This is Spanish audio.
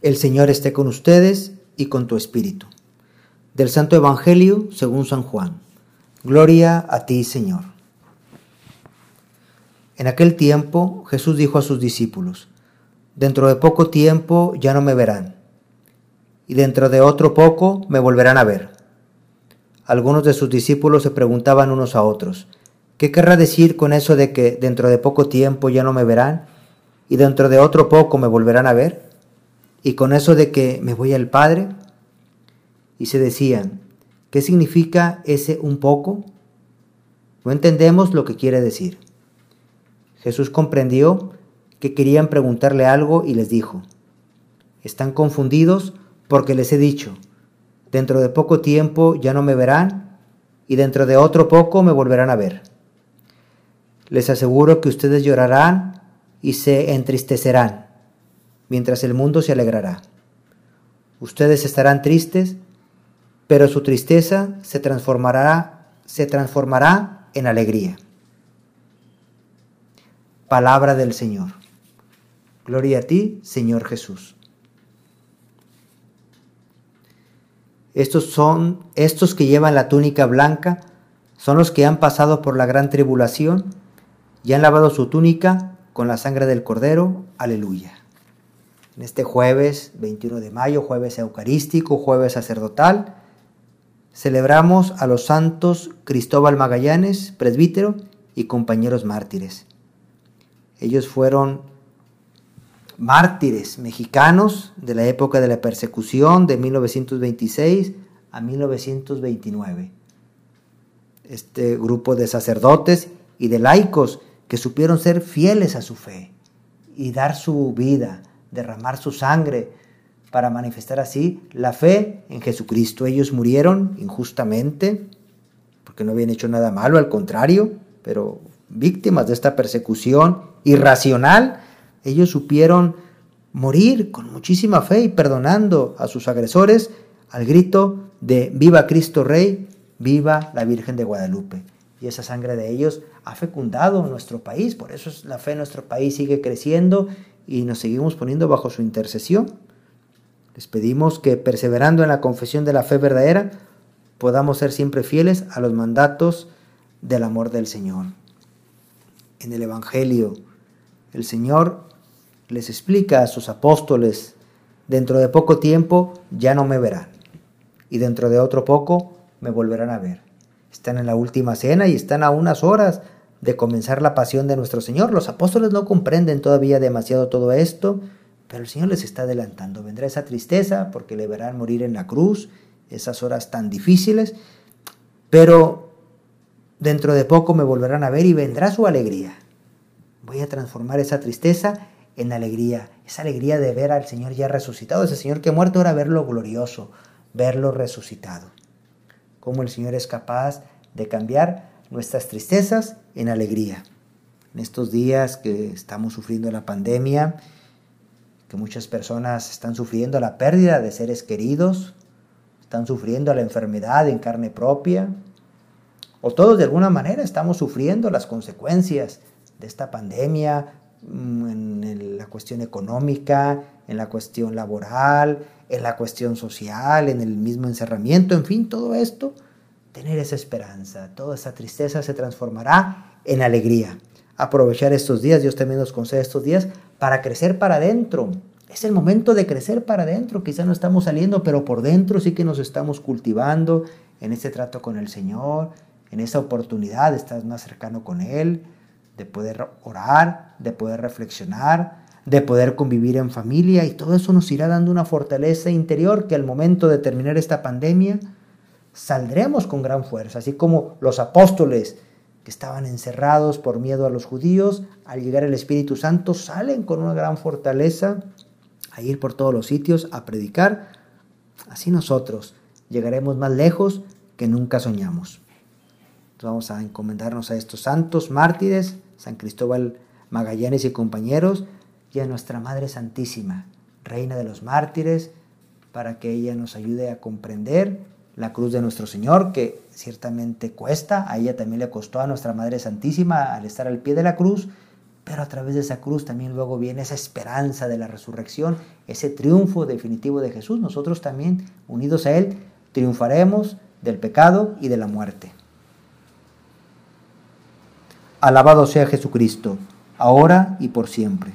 El Señor esté con ustedes y con tu espíritu. Del Santo Evangelio según San Juan. Gloria a ti, Señor. En aquel tiempo Jesús dijo a sus discípulos, Dentro de poco tiempo ya no me verán, y dentro de otro poco me volverán a ver. Algunos de sus discípulos se preguntaban unos a otros, ¿qué querrá decir con eso de que dentro de poco tiempo ya no me verán, y dentro de otro poco me volverán a ver? Y con eso de que me voy al Padre, y se decían, ¿qué significa ese un poco? No entendemos lo que quiere decir. Jesús comprendió que querían preguntarle algo y les dijo, están confundidos porque les he dicho, dentro de poco tiempo ya no me verán y dentro de otro poco me volverán a ver. Les aseguro que ustedes llorarán y se entristecerán mientras el mundo se alegrará. Ustedes estarán tristes, pero su tristeza se transformará, se transformará en alegría. Palabra del Señor. Gloria a ti, Señor Jesús. Estos son estos que llevan la túnica blanca, son los que han pasado por la gran tribulación y han lavado su túnica con la sangre del Cordero. Aleluya en este jueves 21 de mayo, jueves eucarístico, jueves sacerdotal, celebramos a los santos Cristóbal Magallanes, presbítero, y compañeros mártires. Ellos fueron mártires mexicanos de la época de la persecución de 1926 a 1929. Este grupo de sacerdotes y de laicos que supieron ser fieles a su fe y dar su vida derramar su sangre para manifestar así la fe en Jesucristo. Ellos murieron injustamente porque no habían hecho nada malo, al contrario, pero víctimas de esta persecución irracional, ellos supieron morir con muchísima fe y perdonando a sus agresores al grito de Viva Cristo Rey, viva la Virgen de Guadalupe. Y esa sangre de ellos ha fecundado nuestro país, por eso la fe en nuestro país sigue creciendo y nos seguimos poniendo bajo su intercesión. Les pedimos que, perseverando en la confesión de la fe verdadera, podamos ser siempre fieles a los mandatos del amor del Señor. En el Evangelio, el Señor les explica a sus apóstoles, dentro de poco tiempo ya no me verán, y dentro de otro poco me volverán a ver. Están en la última cena y están a unas horas de comenzar la pasión de nuestro Señor. Los apóstoles no comprenden todavía demasiado todo esto, pero el Señor les está adelantando. Vendrá esa tristeza porque le verán morir en la cruz, esas horas tan difíciles, pero dentro de poco me volverán a ver y vendrá su alegría. Voy a transformar esa tristeza en alegría, esa alegría de ver al Señor ya resucitado, ese Señor que muerto, ahora verlo glorioso, verlo resucitado. Cómo el Señor es capaz de cambiar nuestras tristezas en alegría. En estos días que estamos sufriendo la pandemia, que muchas personas están sufriendo la pérdida de seres queridos, están sufriendo la enfermedad en carne propia, o todos de alguna manera estamos sufriendo las consecuencias de esta pandemia mm, en la cuestión económica, en la cuestión laboral, en la cuestión social, en el mismo encerramiento, en fin, todo esto tener esa esperanza. Toda esa tristeza se transformará en alegría. Aprovechar estos días, Dios también nos concede estos días para crecer para adentro. Es el momento de crecer para adentro. Quizá no estamos saliendo, pero por dentro sí que nos estamos cultivando en este trato con el Señor, en esa oportunidad de estar más cercano con Él, de poder orar, de poder reflexionar, de poder convivir en familia y todo eso nos irá dando una fortaleza interior que al momento de terminar esta pandemia saldremos con gran fuerza, así como los apóstoles que estaban encerrados por miedo a los judíos, al llegar el Espíritu Santo salen con una gran fortaleza a ir por todos los sitios a predicar. Así nosotros llegaremos más lejos que nunca soñamos. vamos a encomendarnos a estos santos mártires, San Cristóbal Magallanes y compañeros, y a nuestra Madre Santísima, Reina de los mártires, para que ella nos ayude a comprender la cruz de nuestro Señor, que ciertamente cuesta, a ella también le costó a nuestra Madre Santísima al estar al pie de la cruz, pero a través de esa cruz también luego viene esa esperanza de la resurrección, ese triunfo definitivo de Jesús. Nosotros también, unidos a Él, triunfaremos del pecado y de la muerte. Alabado sea Jesucristo, ahora y por siempre.